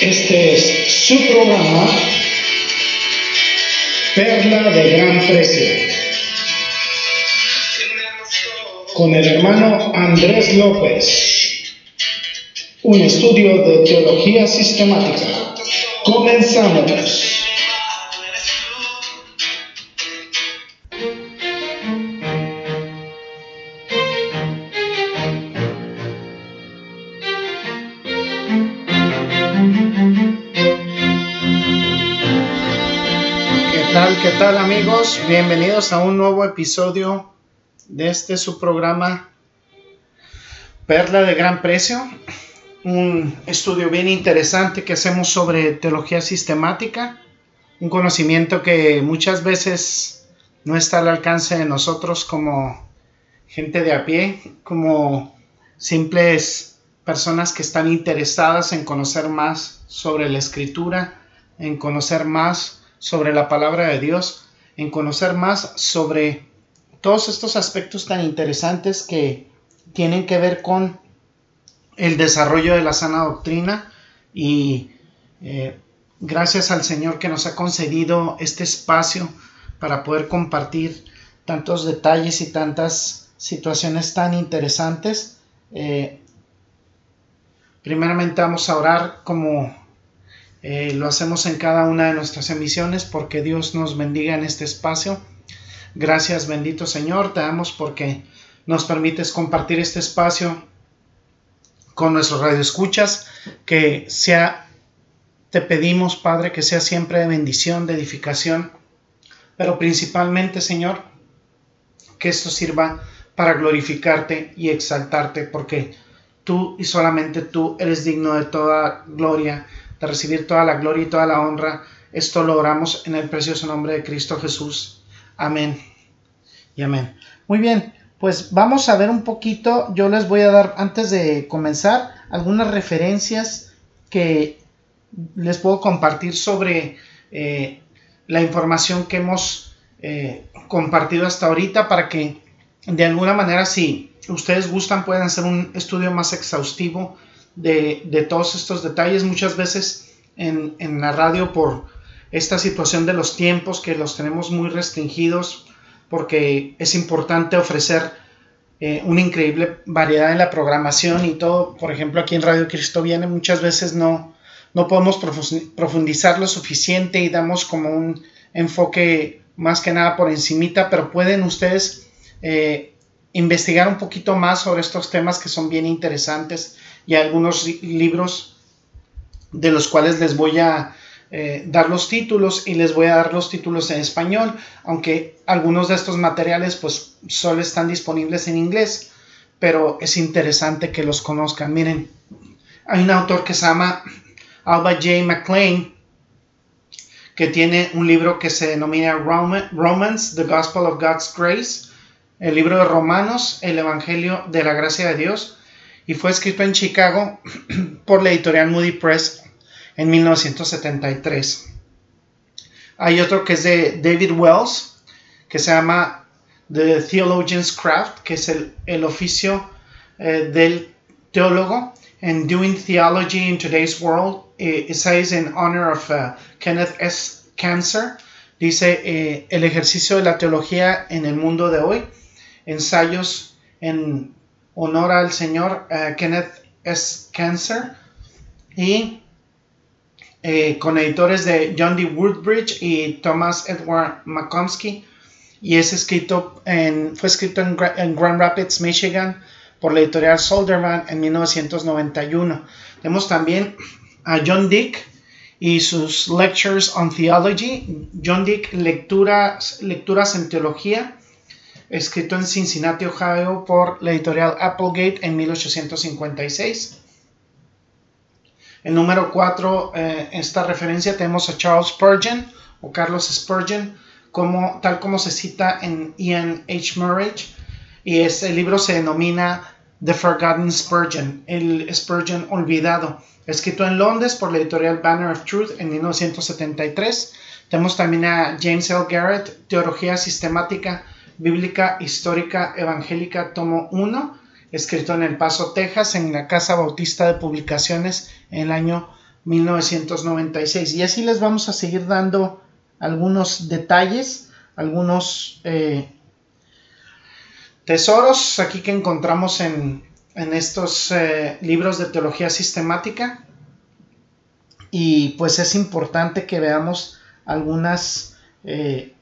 Este es su programa Perla de Gran Precio con el hermano Andrés López. Un estudio de teología sistemática. Comenzamos. Bienvenidos a un nuevo episodio de este su programa Perla de Gran Precio. Un estudio bien interesante que hacemos sobre teología sistemática. Un conocimiento que muchas veces no está al alcance de nosotros como gente de a pie, como simples personas que están interesadas en conocer más sobre la escritura, en conocer más sobre la palabra de Dios, en conocer más sobre todos estos aspectos tan interesantes que tienen que ver con el desarrollo de la sana doctrina y eh, gracias al Señor que nos ha concedido este espacio para poder compartir tantos detalles y tantas situaciones tan interesantes. Eh, primeramente vamos a orar como eh, lo hacemos en cada una de nuestras emisiones porque Dios nos bendiga en este espacio. Gracias bendito Señor, te damos porque nos permites compartir este espacio con nuestros radioescuchas, que sea, te pedimos Padre, que sea siempre de bendición, de edificación, pero principalmente Señor, que esto sirva para glorificarte y exaltarte, porque tú y solamente tú eres digno de toda gloria de recibir toda la gloria y toda la honra. Esto lo oramos en el precioso nombre de Cristo Jesús. Amén. Y amén. Muy bien, pues vamos a ver un poquito. Yo les voy a dar, antes de comenzar, algunas referencias que les puedo compartir sobre eh, la información que hemos eh, compartido hasta ahorita para que de alguna manera, si ustedes gustan, puedan hacer un estudio más exhaustivo de, todos estos detalles. Muchas veces en, la radio por esta situación de los tiempos que los tenemos muy restringidos porque es importante ofrecer eh, una increíble variedad en la programación y todo. Por ejemplo, aquí en Radio Cristo Viene muchas veces no, no podemos profundizar lo suficiente y damos como un enfoque más que nada por encimita, pero pueden ustedes eh, investigar un poquito más sobre estos temas que son bien interesantes y algunos libros de los cuales les voy a eh, dar los títulos y les voy a dar los títulos en español, aunque algunos de estos materiales pues solo están disponibles en inglés, pero es interesante que los conozcan. Miren, hay un autor que se llama Alba J. McLean, que tiene un libro que se denomina Romans, The Gospel of God's Grace, el libro de Romanos, el Evangelio de la Gracia de Dios, y fue escrito en Chicago por la editorial Moody Press en 1973. Hay otro que es de David Wells, que se llama The Theologian's Craft, que es el, oficio eh, del teólogo, and Doing Theology in Today's World, eh, says in honor of uh, Kenneth S. Cancer, dice eh, el ejercicio de la teología en el mundo de hoy, ensayos en honor al señor eh, Kenneth S. Cancer y eh, con editores de John D. Woodbridge y Thomas Edward McComsky y es escrito en, fue escrito en, Grand Rapids, Michigan por la editorial Solderman en 1991. Tenemos también a John Dick y sus Lectures on Theology. John Dick, lecturas, lecturas en teología escrito en Cincinnati, Ohio, por la editorial Applegate en 1856. El número 4, eh, esta referencia tenemos a Charles Spurgeon o Carlos Spurgeon, como, tal como se cita en Ian H. Murray, y ese libro se denomina The Forgotten Spurgeon, el Spurgeon olvidado, escrito en Londres por la editorial Banner of Truth en 1973. Tenemos también a James L. Garrett, Teología Sistemática Bíblica Histórica Evangélica, tomo 1, escrito en El Paso, Texas, en la Casa Bautista de Publicaciones en el año 1996. Y así les vamos a seguir dando algunos detalles, algunos eh, tesoros aquí que encontramos en, estos eh, libros de teología sistemática. Y pues es importante que veamos algunas, eh,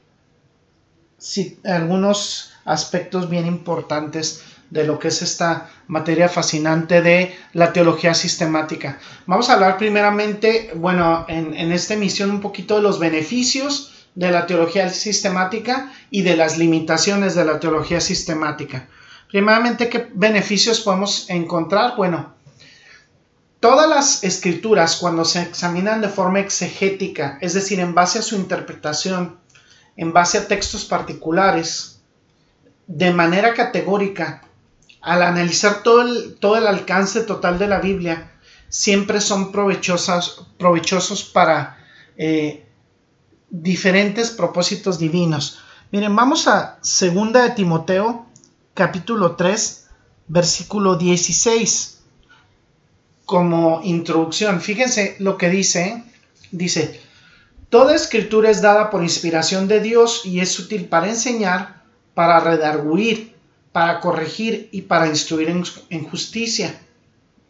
algunos aspectos bien importantes de lo que es esta materia fascinante de la teología sistemática. Vamos a hablar primeramente, bueno, en, en esta emisión un poquito de los beneficios de la teología sistemática y de las limitaciones de la teología sistemática. Primeramente, ¿qué beneficios podemos encontrar? Bueno, todas las escrituras cuando se examinan de forma exegética, es decir, en base a su interpretación, en base a textos particulares, de manera categórica, al analizar todo el, todo el alcance total de la Biblia, siempre son provechosas, provechosos para eh, diferentes propósitos divinos. Miren, vamos a 2 de Timoteo, capítulo 3, versículo 16, como introducción. Fíjense lo que dice. Dice, Toda escritura es dada por inspiración de Dios y es útil para enseñar, para redarguir, para corregir y para instruir en, justicia.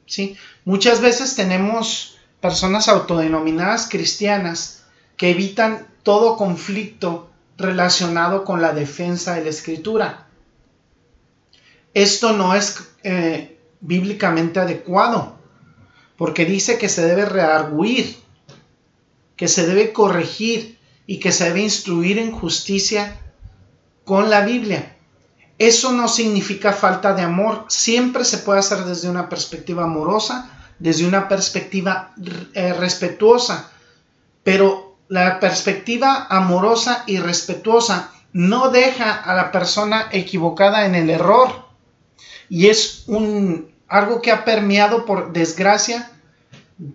¿sí? Muchas veces tenemos personas autodenominadas cristianas que evitan todo conflicto relacionado con la defensa de la escritura. Esto no es eh, bíblicamente adecuado, porque dice que se debe rearguir, que se debe corregir y que se debe instruir en justicia con la Biblia. Eso no significa falta de amor, siempre se puede hacer desde una perspectiva amorosa, desde una perspectiva eh, respetuosa, pero la perspectiva amorosa y respetuosa no deja a la persona equivocada en el error. Y es un algo que ha permeado por desgracia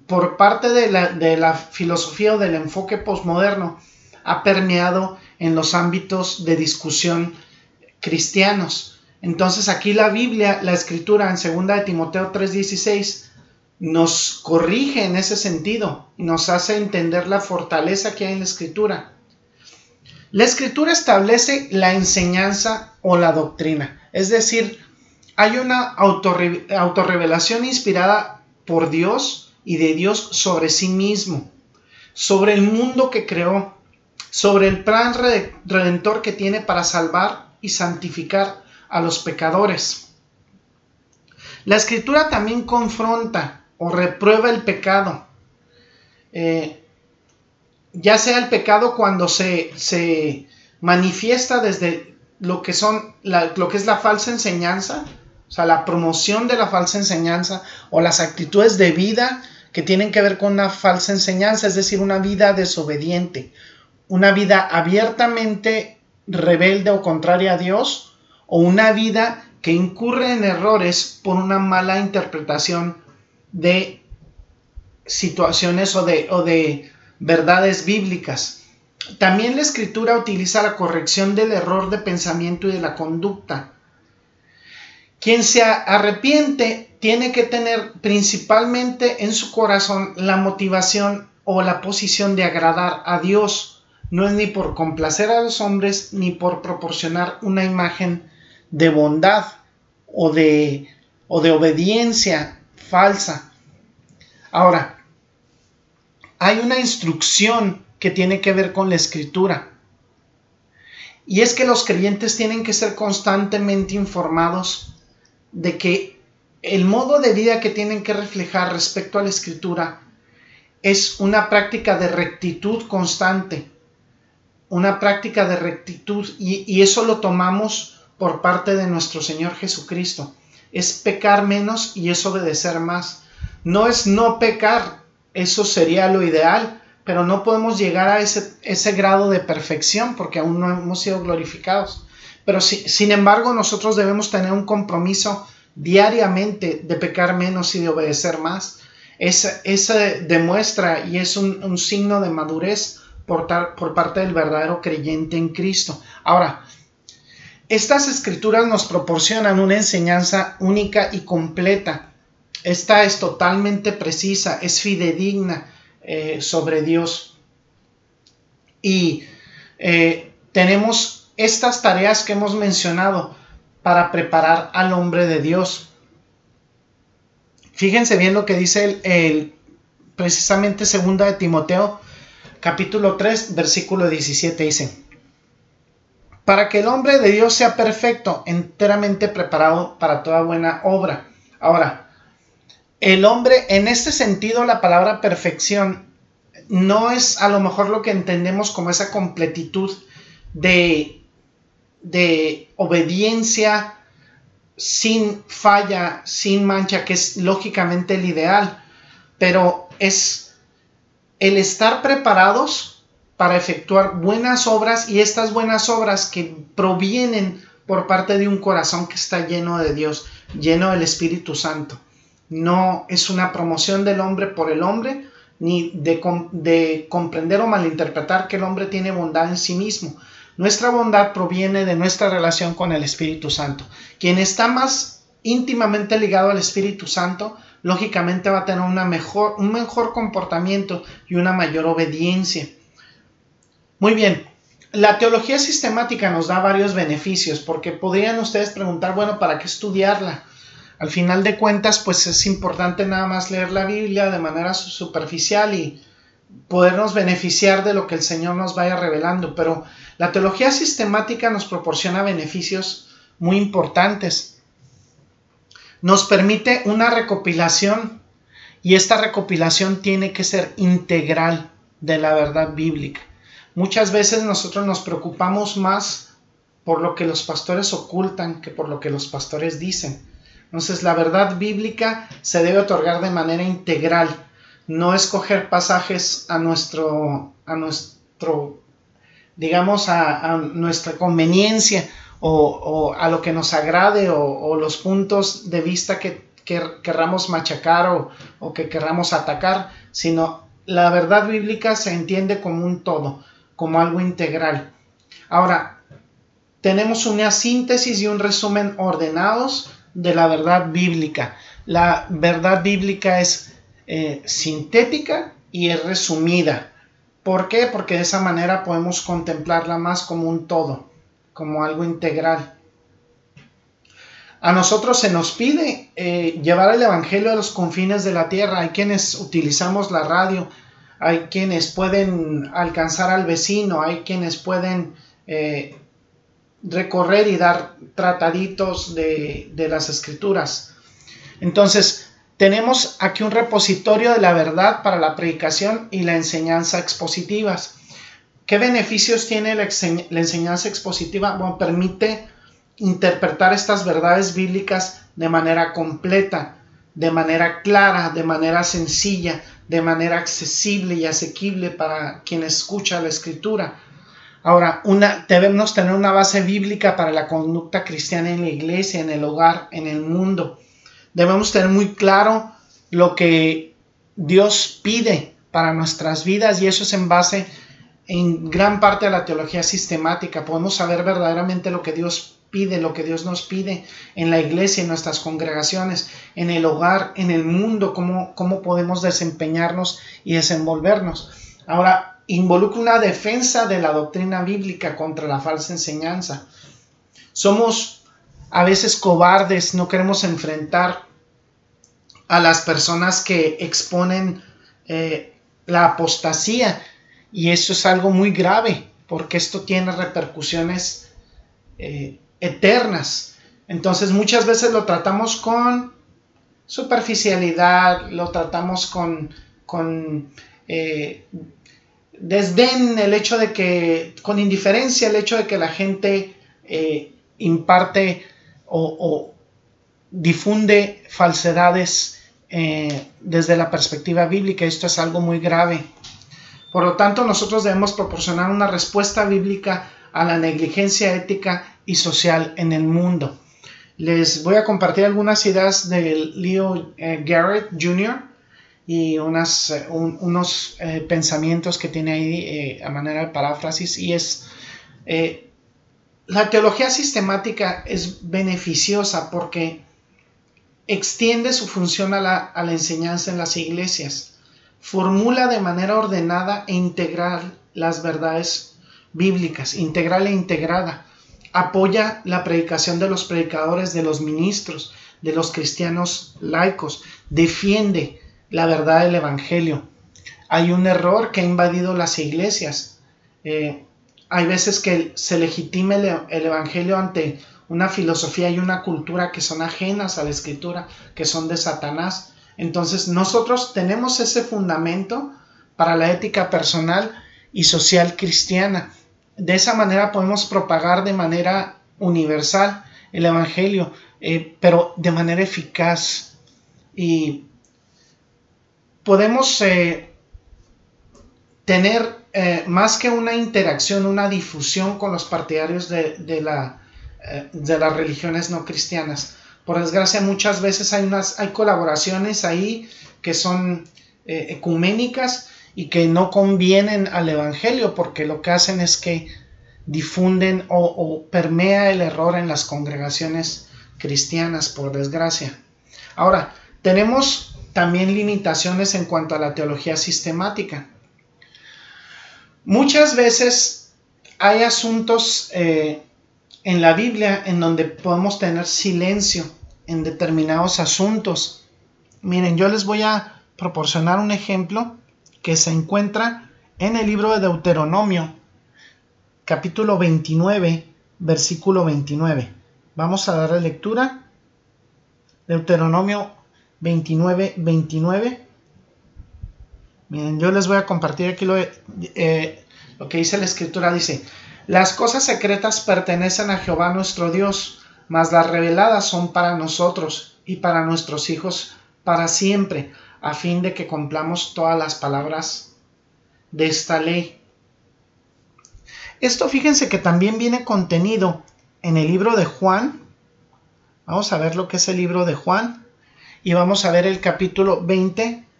por parte de la, filosofía o del enfoque postmoderno ha permeado en los ámbitos de discusión cristianos. Entonces aquí la Biblia, la escritura en 2 de Timoteo 3:16 nos corrige en ese sentido y nos hace entender la fortaleza que hay en la escritura. La escritura establece la enseñanza o la doctrina, es decir, hay una autorrevelación inspirada por Dios y de Dios sobre sí mismo, sobre el mundo que creó, sobre el plan redentor que tiene para salvar y santificar a los pecadores. La escritura también confronta o reprueba el pecado, eh, ya sea el pecado cuando se, se manifiesta desde lo que, son lo que es la falsa enseñanza, o sea, la promoción de la falsa enseñanza o las actitudes de vida que tienen que ver con una falsa enseñanza, es decir, una vida desobediente, una vida abiertamente rebelde o contraria a Dios, o una vida que incurre en errores por una mala interpretación de situaciones o de, o de verdades bíblicas. También la escritura utiliza la corrección del error de pensamiento y de la conducta. Quien se arrepiente tiene que tener principalmente en su corazón la motivación o la posición de agradar a Dios no es ni por complacer a los hombres ni por proporcionar una imagen de bondad o de, o de obediencia falsa. Ahora, hay una instrucción que tiene que ver con la escritura. Y es que los creyentes tienen que ser constantemente informados de que el modo de vida que tienen que reflejar respecto a la escritura es una práctica de rectitud constante, una práctica de rectitud y, eso lo tomamos por parte de nuestro Señor Jesucristo. Es pecar menos y es obedecer más. No es no pecar, eso sería lo ideal, pero no podemos llegar a ese, ese grado de perfección porque aún no hemos sido glorificados. Pero sin embargo nosotros debemos tener un compromiso diariamente de pecar menos y de obedecer más. Esa, demuestra y es un, signo de madurez por, por parte del verdadero creyente en Cristo. Ahora, estas escrituras nos proporcionan una enseñanza única y completa. esta es totalmente precisa, es fidedigna eh, sobre Dios. Y eh, tenemos estas tareas que hemos mencionado para preparar al hombre de Dios. Fíjense bien lo que dice el, precisamente segunda de Timoteo, capítulo 3, versículo 17 dice, para que el hombre de Dios sea perfecto, enteramente preparado para toda buena obra. Ahora, el hombre, en este sentido, la palabra perfección no es a lo mejor lo que entendemos como esa completitud de, de obediencia sin falla, sin mancha, que es lógicamente el ideal, pero es el estar preparados para efectuar buenas obras y estas buenas obras que provienen por parte de un corazón que está lleno de Dios, lleno del Espíritu Santo. No es una promoción del hombre por el hombre, ni de, de comprender o malinterpretar que el hombre tiene bondad en sí mismo, nuestra bondad proviene de nuestra relación con el Espíritu Santo. Quien está más íntimamente ligado al Espíritu Santo, lógicamente va a tener una mejor, un mejor comportamiento y una mayor obediencia. Muy bien, la teología sistemática nos da varios beneficios, porque podrían ustedes preguntar, bueno, ¿para qué estudiarla? Al final de cuentas, pues es importante nada más leer la Biblia de manera superficial y podernos beneficiar de lo que el Señor nos vaya revelando, pero la teología sistemática nos proporciona beneficios muy importantes. Nos permite una recopilación y esta recopilación tiene que ser integral de la verdad bíblica. Muchas veces nosotros nos preocupamos más por lo que los pastores ocultan que por lo que los pastores dicen. Entonces la verdad bíblica se debe otorgar de manera integral no escoger pasajes a nuestro, a nuestro digamos, a, nuestra conveniencia o, a lo que nos agrade o, los puntos de vista que, querramos machacar o, o que querramos atacar, sino la verdad bíblica se entiende como un todo, como algo integral. Ahora, tenemos una síntesis y un resumen ordenados de la verdad bíblica. La verdad bíblica es eh, sintética y es resumida. ¿Por qué? Porque de esa manera podemos contemplarla más como un todo, como algo integral. A nosotros se nos pide eh, llevar el Evangelio a los confines de la tierra. Hay quienes utilizamos la radio, hay quienes pueden alcanzar al vecino, hay quienes pueden eh, recorrer y dar trataditos de, de las escrituras. Entonces, tenemos aquí un repositorio de la verdad para la predicación y la enseñanza expositivas. ¿Qué beneficios tiene la, enseñanza expositiva? Bueno, permite interpretar estas verdades bíblicas de manera completa, de manera clara, de manera sencilla, de manera accesible y asequible para quien escucha la escritura. Ahora, debemos tener una base bíblica para la conducta cristiana en la iglesia, en el hogar, en el mundo debemos tener muy claro lo que Dios pide para nuestras vidas y eso es en base en gran parte a la teología sistemática. Podemos saber verdaderamente lo que Dios pide, lo que Dios nos pide en la iglesia, en nuestras congregaciones, en el hogar, en el mundo, cómo, cómo podemos desempeñarnos y desenvolvernos. Ahora, involucra una defensa de la doctrina bíblica contra la falsa enseñanza. Somos a veces cobardes, no queremos enfrentar a las personas que exponen eh, la apostasía y eso es algo muy grave porque esto tiene repercusiones eh, eternas. Entonces muchas veces lo tratamos con superficialidad, lo tratamos con, con eh, desdén, el hecho de que, con indiferencia, el hecho de que la gente imparte o, difunde falsedades eh, desde la perspectiva bíblica. Esto es algo muy grave. Por lo tanto, nosotros debemos proporcionar una respuesta bíblica a la negligencia ética y social en el mundo. Les voy a compartir algunas ideas de Leo eh, Garrett Jr. y unas, eh, unos pensamientos que tiene ahí a manera de paráfrasis y es la teología sistemática es beneficiosa porque extiende su función a la, enseñanza en las iglesias, formula de manera ordenada e integral las verdades bíblicas, integral e integrada, apoya la predicación de los predicadores, de los ministros, de los cristianos laicos, defiende la verdad del Evangelio. Hay un error que ha invadido las iglesias. Eh, hay veces que se legitime el, Evangelio ante una filosofía y una cultura que son ajenas a la escritura, que son de Satanás. Entonces nosotros tenemos ese fundamento para la ética personal y social cristiana. De esa manera podemos propagar de manera universal el Evangelio, eh, pero de manera eficaz. Y podemos eh, tener eh, más que una interacción, una difusión con los partidarios de, la, de las religiones no cristianas. Por desgracia, muchas veces hay, unas, hay colaboraciones ahí que son ecuménicas y que no convienen al Evangelio porque lo que hacen es que difunden o, permea el error en las congregaciones cristianas, por desgracia. Ahora, tenemos también limitaciones en cuanto a la teología sistemática. Muchas veces hay asuntos eh, en la Biblia en donde podemos tener silencio en determinados asuntos. Miren, yo les voy a proporcionar un ejemplo que se encuentra en el libro de Deuteronomio, capítulo 29, versículo 29. Vamos a darle lectura. Deuteronomio 29, 29. Miren, yo les voy a compartir aquí lo, eh, lo que dice la escritura. Dice, las cosas secretas pertenecen a Jehová nuestro Dios, mas las reveladas son para nosotros y para nuestros hijos para siempre a fin de que cumplamos todas las palabras de esta ley. Esto fíjense que también viene contenido en el libro de Juan. Vamos a ver lo que es el libro de Juan y vamos a ver el capítulo 20,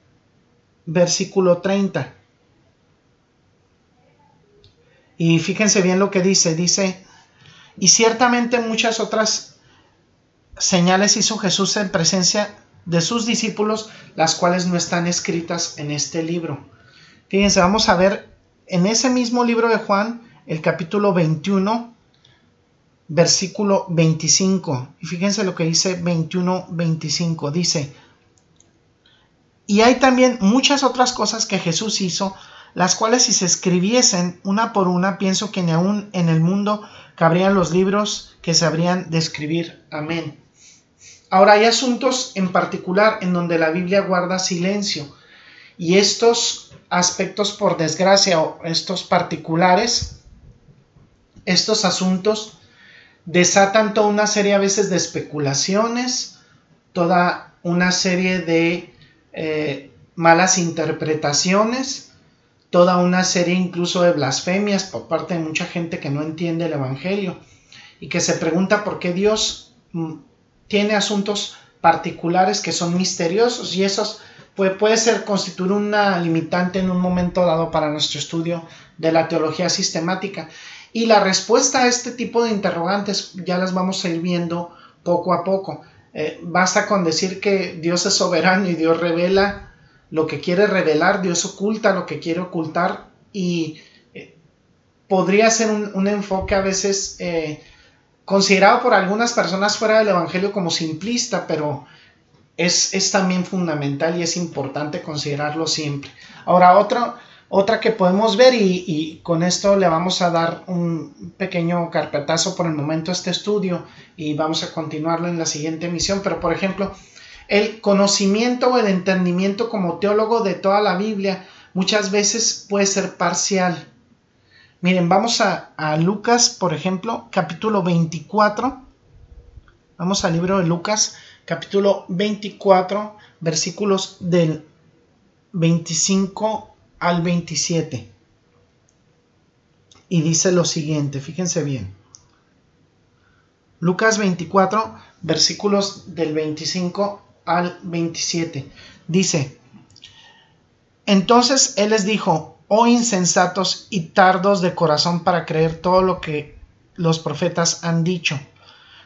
versículo 30. Y fíjense bien lo que dice, dice, y ciertamente muchas otras señales hizo Jesús en presencia de sus discípulos, las cuales no están escritas en este libro. Fíjense, vamos a ver en ese mismo libro de Juan, el capítulo 21, versículo 25. Y fíjense lo que dice 21, 25. Dice, y hay también muchas otras cosas que Jesús hizo, las cuales si se escribiesen una por una, pienso que ni aún en el mundo cabrían los libros que se habrían de escribir. Amén. Ahora hay asuntos en particular en donde la Biblia guarda silencio y estos aspectos por desgracia o estos particulares, estos asuntos desatan toda una serie a veces de especulaciones, toda una serie de eh, malas interpretaciones, toda una serie incluso de blasfemias por parte de mucha gente que no entiende el Evangelio y que se pregunta por qué Dios mm, tiene asuntos particulares que son misteriosos y esos puede, puede ser constituir una limitante en un momento dado para nuestro estudio de la teología sistemática. Y la respuesta a este tipo de interrogantes ya las vamos a ir viendo poco a poco. Eh, basta con decir que Dios es soberano y Dios revela lo que quiere revelar, Dios oculta lo que quiere ocultar y eh, podría ser un, enfoque a veces eh, considerado por algunas personas fuera del Evangelio como simplista, pero es, es también fundamental y es importante considerarlo siempre. Ahora, otra, otra que podemos ver y, con esto le vamos a dar un pequeño carpetazo por el momento a este estudio y vamos a continuarlo en la siguiente emisión, pero por ejemplo, el conocimiento o el entendimiento como teólogo de toda la Biblia muchas veces puede ser parcial Miren, vamos a, Lucas, por ejemplo, capítulo 24. Vamos al libro de Lucas, capítulo 24, versículos del 25 al 27. Y dice lo siguiente, fíjense bien. Lucas 24, versículos del 25 al 27. Dice, entonces él les dijo, oh insensatos y tardos de corazón para creer todo lo que los profetas han dicho.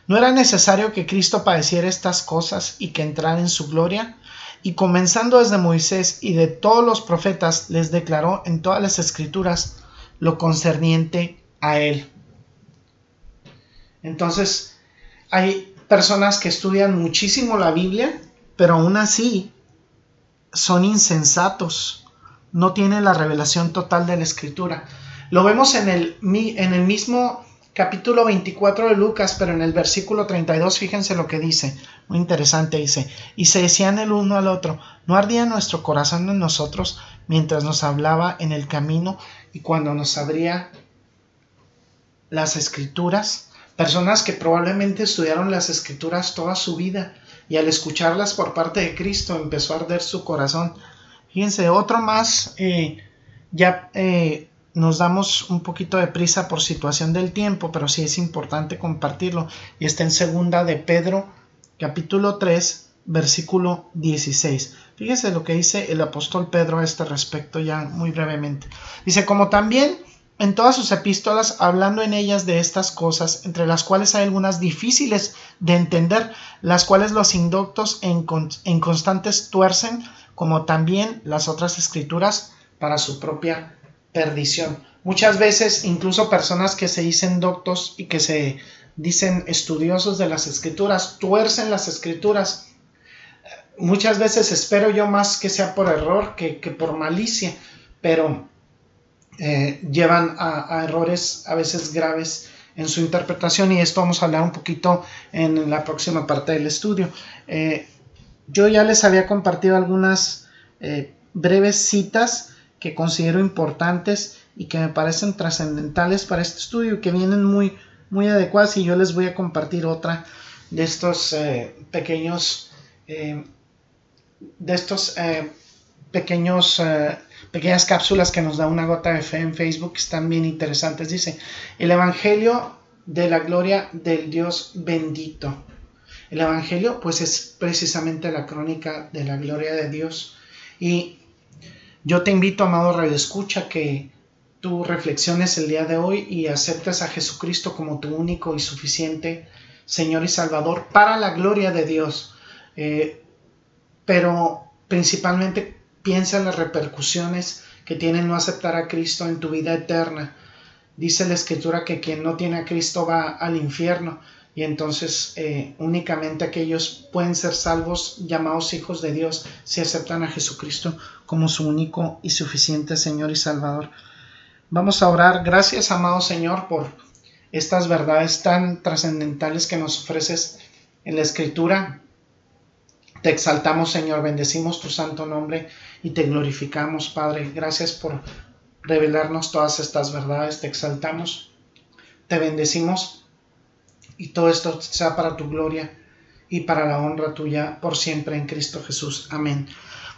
¿No era necesario que Cristo padeciera estas cosas y que entrara en su gloria? Y comenzando desde Moisés y de todos los profetas, les declaró en todas las escrituras lo concerniente a él. Entonces, hay personas que estudian muchísimo la Biblia, pero aún así son insensatos, no tienen la revelación total de la escritura. Lo vemos en el, en el mismo capítulo 24 de Lucas, pero en el versículo 32, fíjense lo que dice, muy interesante, dice, y se decían el uno al otro, ¿no ardía nuestro corazón en nosotros mientras nos hablaba en el camino y cuando nos abría las escrituras? Personas que probablemente estudiaron las escrituras toda su vida y al escucharlas por parte de Cristo empezó a arder su corazón. Fíjense, otro más, eh, ya eh, nos damos un poquito de prisa por situación del tiempo, pero sí es importante compartirlo. Y está en segunda de Pedro, capítulo 3, versículo 16. Fíjese lo que dice el apóstol Pedro a este respecto ya muy brevemente. Dice, como también en todas sus epístolas, hablando en ellas de estas cosas, entre las cuales hay algunas difíciles de entender, las cuales los indoctos en, constantes tuercen, como también las otras escrituras para su propia perdición. Muchas veces incluso personas que se dicen doctos y que se dicen estudiosos de las escrituras tuercen las escrituras. Muchas veces espero yo más que sea por error que, por malicia, pero eh, llevan a, errores a veces graves en su interpretación y esto vamos a hablar un poquito en la próxima parte del estudio. Eh, yo ya les había compartido algunas eh, breves citas que considero importantes y que me parecen trascendentales para este estudio que vienen muy, muy adecuadas y yo les voy a compartir otra de estos eh, pequeños eh, de estos eh, pequeños pequeñas cápsulas que nos da una gota de fe en Facebook que están bien interesantes. Dice el evangelio de la gloria del Dios bendito el evangelio pues es precisamente la crónica de la gloria de Dios. Y yo te invito, amado Radio Escucha, que tú reflexiones el día de hoy y aceptes a Jesucristo como tu único y suficiente Señor y Salvador para la gloria de Dios. Eh, pero principalmente piensa en las repercusiones que tiene no aceptar a Cristo en tu vida eterna. Dice la Escritura que quien no tiene a Cristo va al infierno y entonces eh, únicamente aquellos pueden ser salvos llamados hijos de Dios si aceptan a Jesucristo como su único y suficiente Señor y Salvador. Vamos a orar. Gracias, amado Señor, por estas verdades tan trascendentales que nos ofreces en la Escritura. Te exaltamos, Señor, bendecimos tu santo nombre y te glorificamos, Padre. Gracias por revelarnos todas estas verdades. Te exaltamos, te bendecimos y todo esto sea para tu gloria y para la honra tuya por siempre en Cristo Jesús. Amén.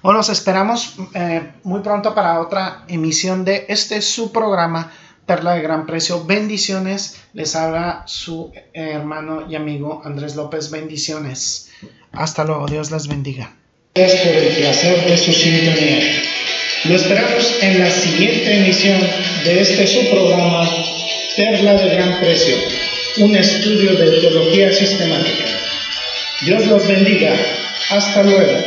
Bueno, los esperamos eh, muy pronto para otra emisión de este su programa Perla de Gran Precio. Bendiciones. Les habla su hermano y amigo Andrés López. Bendiciones. Hasta luego. Dios les bendiga. Gracias por el placer de su sintonía. Lo esperamos en la siguiente emisión de este su programa Perla de Gran Precio un estudio de teología sistemática. Dios los bendiga. Hasta luego.